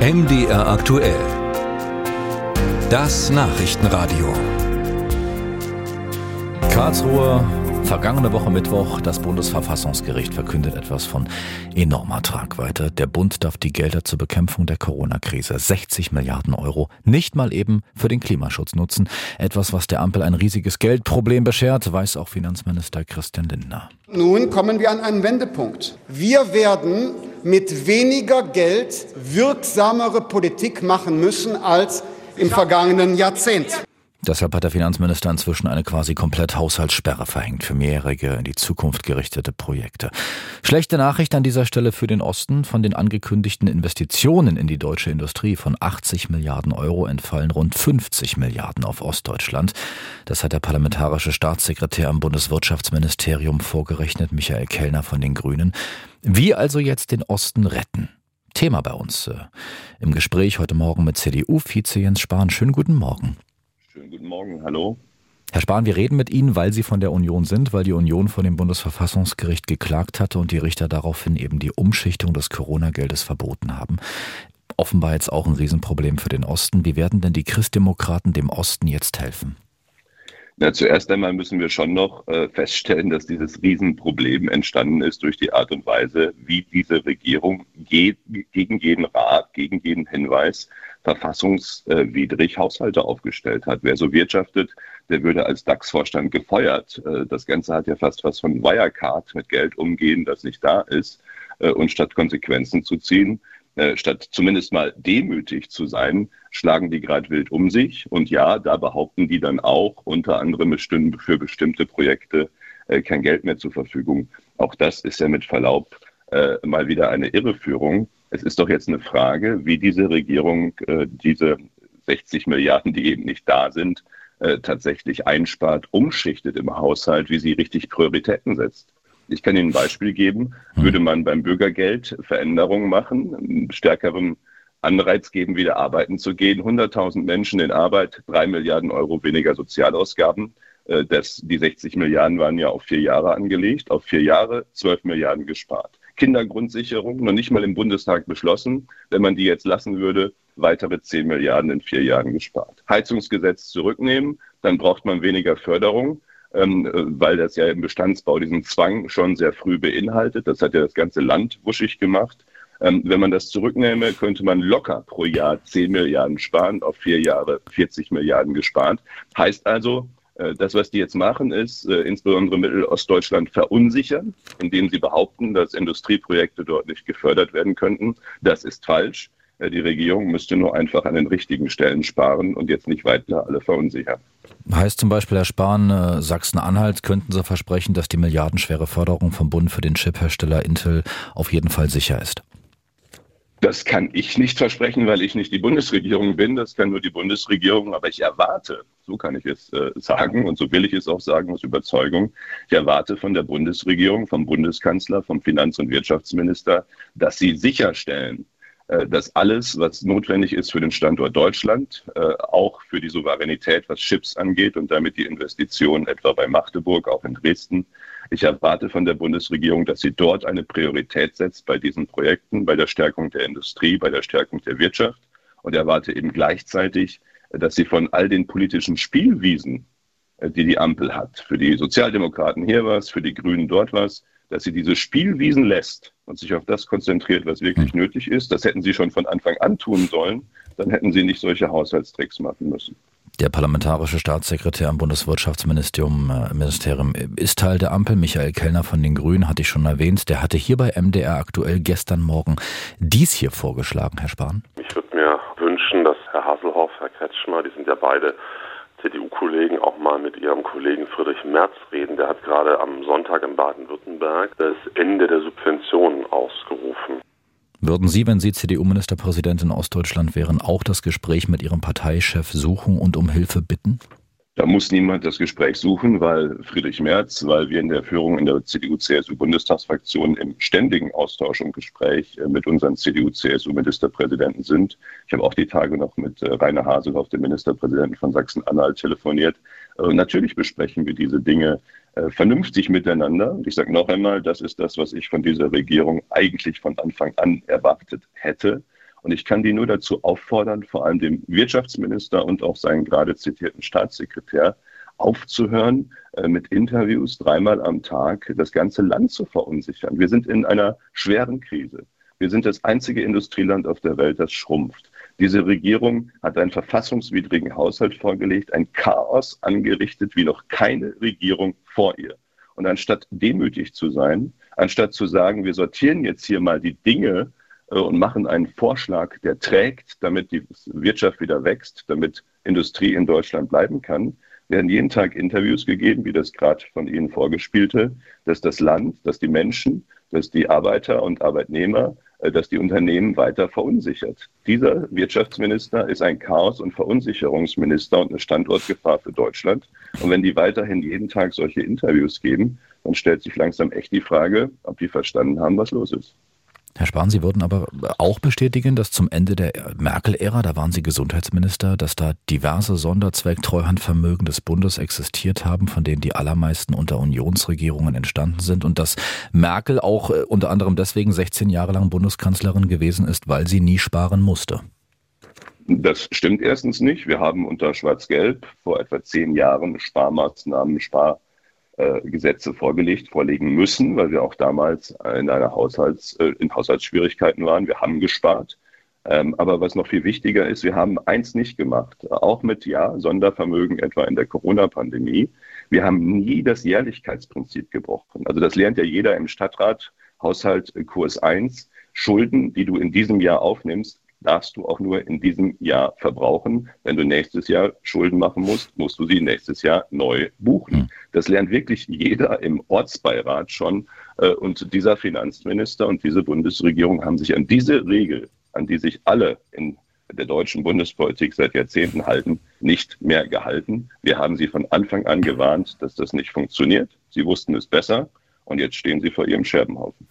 MDR aktuell. Das Nachrichtenradio. Karlsruhe, vergangene Woche Mittwoch, das Bundesverfassungsgericht verkündet etwas von enormer Tragweite. Der Bund darf die Gelder zur Bekämpfung der Corona-Krise, 60 Milliarden Euro, nicht mal eben für den Klimaschutz nutzen. Etwas, was der Ampel ein riesiges Geldproblem beschert, weiß auch Finanzminister Christian Lindner. Nun kommen wir an einen Wendepunkt. Wir werden mit weniger Geld wirksamere Politik machen müssen als im vergangenen Jahrzehnt. Deshalb hat der Finanzminister inzwischen eine quasi komplett Haushaltssperre verhängt für mehrjährige in die Zukunft gerichtete Projekte. Schlechte Nachricht an dieser Stelle für den Osten. Von den angekündigten Investitionen in die deutsche Industrie von 80 Milliarden Euro entfallen rund 50 Milliarden auf Ostdeutschland. Das hat der parlamentarische Staatssekretär am Bundeswirtschaftsministerium vorgerechnet, Michael Kellner von den Grünen. Wie also jetzt den Osten retten? Thema bei uns äh, im Gespräch heute Morgen mit CDU-Vize Jens Spahn. Schönen guten Morgen. Schönen guten Morgen, hallo. Herr Spahn, wir reden mit Ihnen, weil Sie von der Union sind, weil die Union vor dem Bundesverfassungsgericht geklagt hatte und die Richter daraufhin eben die Umschichtung des Corona-Geldes verboten haben. Offenbar jetzt auch ein Riesenproblem für den Osten. Wie werden denn die Christdemokraten dem Osten jetzt helfen? Na, zuerst einmal müssen wir schon noch äh, feststellen, dass dieses Riesenproblem entstanden ist durch die Art und Weise, wie diese Regierung geht, gegen jeden Rat, gegen jeden Hinweis verfassungswidrig Haushalte aufgestellt hat. Wer so wirtschaftet, der würde als DAX-Vorstand gefeuert. Äh, das Ganze hat ja fast was von Wirecard mit Geld umgehen, das nicht da ist. Äh, und statt Konsequenzen zu ziehen, äh, statt zumindest mal demütig zu sein, schlagen die gerade wild um sich. Und ja, da behaupten die dann auch unter anderem für bestimmte Projekte kein Geld mehr zur Verfügung. Auch das ist ja mit Verlaub mal wieder eine Irreführung. Es ist doch jetzt eine Frage, wie diese Regierung äh, diese 60 Milliarden, die eben nicht da sind, äh, tatsächlich einspart, umschichtet im Haushalt, wie sie richtig Prioritäten setzt. Ich kann Ihnen ein Beispiel geben. Hm. Würde man beim Bürgergeld Veränderungen machen, einen stärkeren Anreiz geben, wieder arbeiten zu gehen, 100.000 Menschen in Arbeit, drei Milliarden Euro weniger Sozialausgaben. Äh, das, die 60 Milliarden waren ja auf vier Jahre angelegt, auf vier Jahre 12 Milliarden gespart. Kindergrundsicherung, noch nicht mal im Bundestag beschlossen. Wenn man die jetzt lassen würde, weitere 10 Milliarden in vier Jahren gespart. Heizungsgesetz zurücknehmen, dann braucht man weniger Förderung. Ähm, äh, weil das ja im Bestandsbau diesen Zwang schon sehr früh beinhaltet. Das hat ja das ganze Land wuschig gemacht. Ähm, wenn man das zurücknehme, könnte man locker pro Jahr 10 Milliarden sparen, auf vier Jahre 40 Milliarden gespart. Heißt also, äh, das, was die jetzt machen, ist äh, insbesondere Mittelostdeutschland verunsichern, indem sie behaupten, dass Industrieprojekte dort nicht gefördert werden könnten. Das ist falsch. Äh, die Regierung müsste nur einfach an den richtigen Stellen sparen und jetzt nicht weiter alle verunsichern. Heißt zum Beispiel, Herr Spahn, Sachsen-Anhalt könnten Sie versprechen, dass die milliardenschwere Förderung vom Bund für den Chiphersteller Intel auf jeden Fall sicher ist? Das kann ich nicht versprechen, weil ich nicht die Bundesregierung bin. Das kann nur die Bundesregierung. Aber ich erwarte, so kann ich es äh, sagen und so will ich es auch sagen aus Überzeugung, ich erwarte von der Bundesregierung, vom Bundeskanzler, vom Finanz- und Wirtschaftsminister, dass sie sicherstellen, äh, dass alles, was notwendig ist für den Standort Deutschland, äh, auch für die Souveränität, was Chips angeht und damit die Investitionen etwa bei Magdeburg, auch in Dresden, ich erwarte von der Bundesregierung, dass sie dort eine Priorität setzt bei diesen Projekten, bei der Stärkung der Industrie, bei der Stärkung der Wirtschaft und erwarte eben gleichzeitig, dass sie von all den politischen Spielwiesen, äh, die die Ampel hat, für die Sozialdemokraten hier was, für die Grünen dort was, dass sie diese Spielwiesen lässt und sich auf das konzentriert, was wirklich mhm. nötig ist. Das hätten sie schon von Anfang an tun sollen. Dann hätten sie nicht solche Haushaltstricks machen müssen. Der parlamentarische Staatssekretär am Bundeswirtschaftsministerium äh, Ministerium ist Teil der Ampel. Michael Kellner von den Grünen hatte ich schon erwähnt. Der hatte hier bei MDR aktuell gestern Morgen dies hier vorgeschlagen, Herr Spahn. Ich würde mir wünschen, dass Herr Hasselhoff, Herr Kretschmer, die sind ja beide CDU-Kollegen auch mal mit ihrem Kollegen Friedrich Merz reden. Der hat gerade am Sonntag in Baden-Württemberg das Ende der Subventionen ausgerufen. Würden Sie, wenn Sie CDU-Ministerpräsident in Ostdeutschland wären, auch das Gespräch mit Ihrem Parteichef suchen und um Hilfe bitten? Da muss niemand das Gespräch suchen, weil Friedrich Merz, weil wir in der Führung in der CDU-CSU-Bundestagsfraktion im ständigen Austausch und Gespräch äh, mit unseren CDU-CSU-Ministerpräsidenten sind. Ich habe auch die Tage noch mit äh, Rainer Haseloff, dem Ministerpräsidenten von Sachsen-Anhalt, telefoniert. Äh, natürlich besprechen wir diese Dinge vernünftig miteinander. Und ich sage noch einmal, das ist das, was ich von dieser Regierung eigentlich von Anfang an erwartet hätte. Und ich kann die nur dazu auffordern, vor allem dem Wirtschaftsminister und auch seinen gerade zitierten Staatssekretär, aufzuhören, äh, mit Interviews dreimal am Tag das ganze Land zu verunsichern. Wir sind in einer schweren Krise. Wir sind das einzige Industrieland auf der Welt, das schrumpft. Diese Regierung hat einen verfassungswidrigen Haushalt vorgelegt, ein Chaos angerichtet wie noch keine Regierung vor ihr. Und anstatt demütig zu sein, anstatt zu sagen, wir sortieren jetzt hier mal die Dinge und machen einen Vorschlag, der trägt, damit die Wirtschaft wieder wächst, damit Industrie in Deutschland bleiben kann, werden jeden Tag Interviews gegeben, wie das gerade von Ihnen vorgespielte, dass das Land, dass die Menschen, dass die Arbeiter und Arbeitnehmer, äh, dass die Unternehmen weiter verunsichert. Dieser Wirtschaftsminister ist ein Chaos- und Verunsicherungsminister und eine Standortgefahr für Deutschland. Und wenn die weiterhin jeden Tag solche Interviews geben, dann stellt sich langsam echt die Frage, ob die verstanden haben, was los ist. Herr Spahn, Sie würden aber auch bestätigen, dass zum Ende der Merkel-Ära, da waren Sie Gesundheitsminister, dass da diverse Sonderzweck-Treuhandvermögen des Bundes existiert haben, von denen die allermeisten unter Unionsregierungen entstanden sind und dass Merkel auch äh, unter anderem deswegen 16 Jahre lang Bundeskanzlerin gewesen ist, weil sie nie sparen musste. Das stimmt erstens nicht. Wir haben unter Schwarz-Gelb vor etwa zehn Jahren Sparmaßnahmen, Spar äh, Gesetze vorgelegt, vorlegen müssen, weil wir auch damals in einer Haushalts, äh, in Haushaltsschwierigkeiten waren. Wir haben gespart. Ähm, aber was noch viel wichtiger ist, wir haben eins nicht gemacht, auch mit ja, Sondervermögen etwa in der Corona-Pandemie. Wir haben nie das Jährlichkeitsprinzip gebrochen. Also das lernt ja jeder im Stadtrat, Haushalt Kurs 1. Schulden, die du in diesem Jahr aufnimmst, darfst du auch nur in diesem Jahr verbrauchen. Wenn du nächstes Jahr Schulden machen musst, musst du sie nächstes Jahr neu buchen. Das lernt wirklich jeder im Ortsbeirat schon. Äh, und dieser Finanzminister und diese Bundesregierung haben sich an diese Regel, an die sich alle in der deutschen Bundespolitik seit Jahrzehnten halten, nicht mehr gehalten. Wir haben sie von Anfang an gewarnt, dass das nicht funktioniert. Sie wussten es besser und jetzt stehen sie vor ihrem Scherbenhaufen.